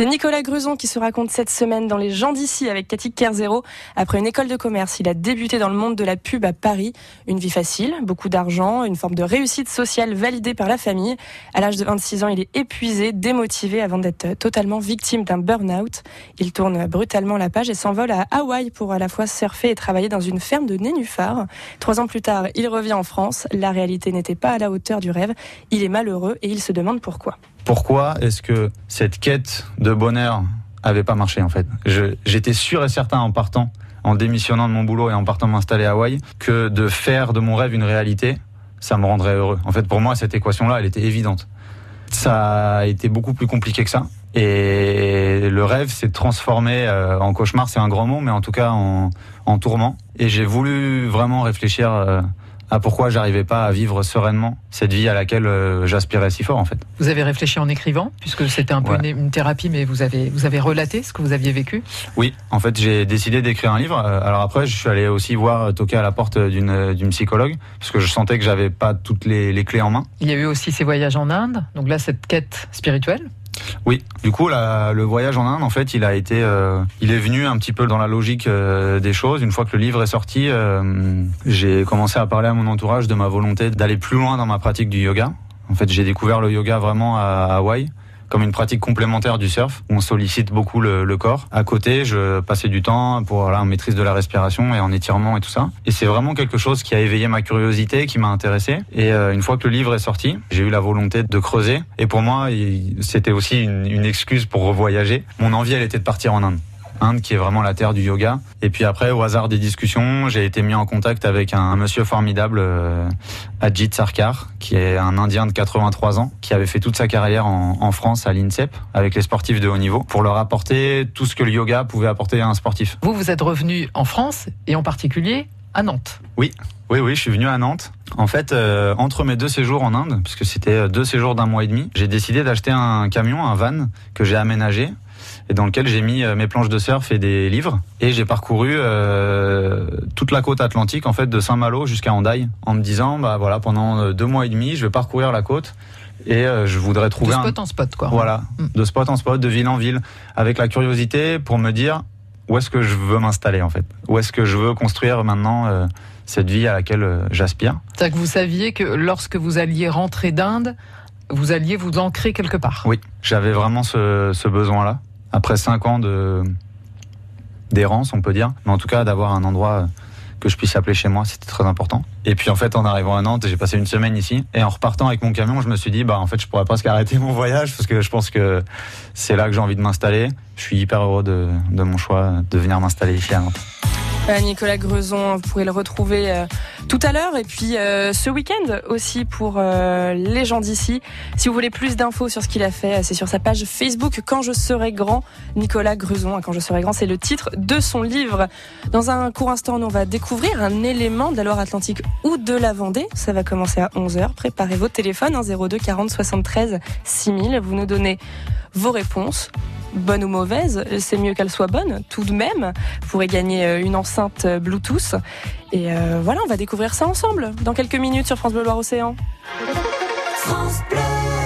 C'est Nicolas Gruson qui se raconte cette semaine dans Les gens d'ici avec Cathy Kerzero. Après une école de commerce, il a débuté dans le monde de la pub à Paris. Une vie facile, beaucoup d'argent, une forme de réussite sociale validée par la famille. À l'âge de 26 ans, il est épuisé, démotivé avant d'être totalement victime d'un burn-out. Il tourne brutalement la page et s'envole à Hawaï pour à la fois surfer et travailler dans une ferme de nénuphars. Trois ans plus tard, il revient en France. La réalité n'était pas à la hauteur du rêve. Il est malheureux et il se demande pourquoi. Pourquoi est-ce que cette quête de bonheur avait pas marché en fait J'étais sûr et certain en partant, en démissionnant de mon boulot et en partant m'installer à Hawaï, que de faire de mon rêve une réalité, ça me rendrait heureux. En fait, pour moi, cette équation-là, elle était évidente. Ça a été beaucoup plus compliqué que ça. Et le rêve s'est transformé euh, en cauchemar, c'est un grand mot, mais en tout cas en, en tourment. Et j'ai voulu vraiment réfléchir euh, à pourquoi j'arrivais pas à vivre sereinement cette vie à laquelle euh, j'aspirais si fort en fait? Vous avez réfléchi en écrivant, puisque c'était un peu une, une, thérapie, mais vous avez, vous avez relaté ce que vous aviez vécu? Oui, en fait j'ai décidé d'écrire un livre. Alors après je suis allé aussi voir, toquer à la porte d'une psychologue, parce que je sentais que j'avais pas toutes les, les clés en main. Il y a eu aussi ces voyages en Inde, donc là cette quête spirituelle oui, du coup, le voyage en Inde, en fait, il a été, euh, il est venu un petit peu dans la logique euh, des choses. Une fois que le livre est sorti, euh, j'ai commencé à parler à mon entourage de ma volonté d'aller plus loin dans ma pratique du yoga. En fait, j'ai découvert le yoga vraiment à Hawaï comme une pratique complémentaire du surf. On sollicite beaucoup le, corps. À côté, je passais du temps pour voilà, maîtrise de la respiration et en étirement et tout ça. Et c'est vraiment quelque chose qui a éveillé ma curiosité, qui m'a intéressé. Et euh, une fois que le livre est sorti, j'ai eu la volonté de creuser. Et pour moi, c'était aussi une, une excuse pour revoyager. Mon envie, elle était de partir en Inde. Inde, qui est vraiment la terre du yoga. Et puis après, au hasard des discussions, j'ai été mis en contact avec un, monsieur formidable, euh, Ajit Sarkar, qui est un Indien de 83 ans, qui avait fait toute sa carrière en, en France à l'INSEP avec les sportifs de haut niveau, pour leur apporter tout ce que le yoga pouvait apporter à un sportif. Vous, vous êtes revenu en France, et en particulier à Nantes. Oui, oui, oui, je suis venu à Nantes. En fait, euh, entre mes deux séjours en Inde, puisque c'était deux séjours d'un mois et demi, j'ai décidé d'acheter un camion, un van que j'ai aménagé et dans lequel j'ai mis euh, mes planches de surf et des livres. Et j'ai parcouru euh, toute la côte atlantique, en fait, de Saint-Malo jusqu'à Hendaye, en me disant, bah voilà, pendant euh, deux mois et demi, je vais parcourir la côte et euh, je voudrais trouver de spot un... en spot, quoi. Voilà, mm. de spot en spot, de ville en ville, avec la curiosité pour me dire où est-ce que je veux m'installer, en fait, où est-ce que je veux construire maintenant. Euh, cette vie à laquelle euh, j'aspire. C'est-à-dire que vous saviez que lorsque vous alliez rentrer d'Inde, vous alliez vous ancrer quelque part. Oui, j'avais vraiment ce, ce besoin-là après cinq ans de d'errance, on peut dire, mais en tout cas d'avoir un endroit que je puisse appeler chez moi, c'était très important. Et puis en fait, en arrivant à Nantes, j'ai passé une semaine ici, et en repartant avec mon camion, je me suis dit, bah en fait, je pourrais presque arrêter mon voyage parce que je pense que c'est là que j'ai envie de m'installer. Je suis hyper heureux de, de mon choix de venir m'installer ici à Nantes. Nicolas Grezon, vous pourrez le retrouver euh, tout à l'heure et puis euh, ce week-end aussi pour euh, les gens d'ici. Si vous voulez plus d'infos sur ce qu'il a fait, c'est sur sa page Facebook Quand je serai grand. Nicolas Grezon, Quand je serai grand, c'est le titre de son livre. Dans un court instant, on va découvrir un élément de la Loire-Atlantique ou de la Vendée. Ça va commencer à 11h. Préparez vos téléphones, hein, 02 40 73 6000. Vous nous donnez vos réponses bonne ou mauvaise, c'est mieux qu'elle soit bonne tout de même. Vous pourrez gagner une enceinte Bluetooth. Et euh, voilà, on va découvrir ça ensemble dans quelques minutes sur France Bleu Loire Océan. France Bleu.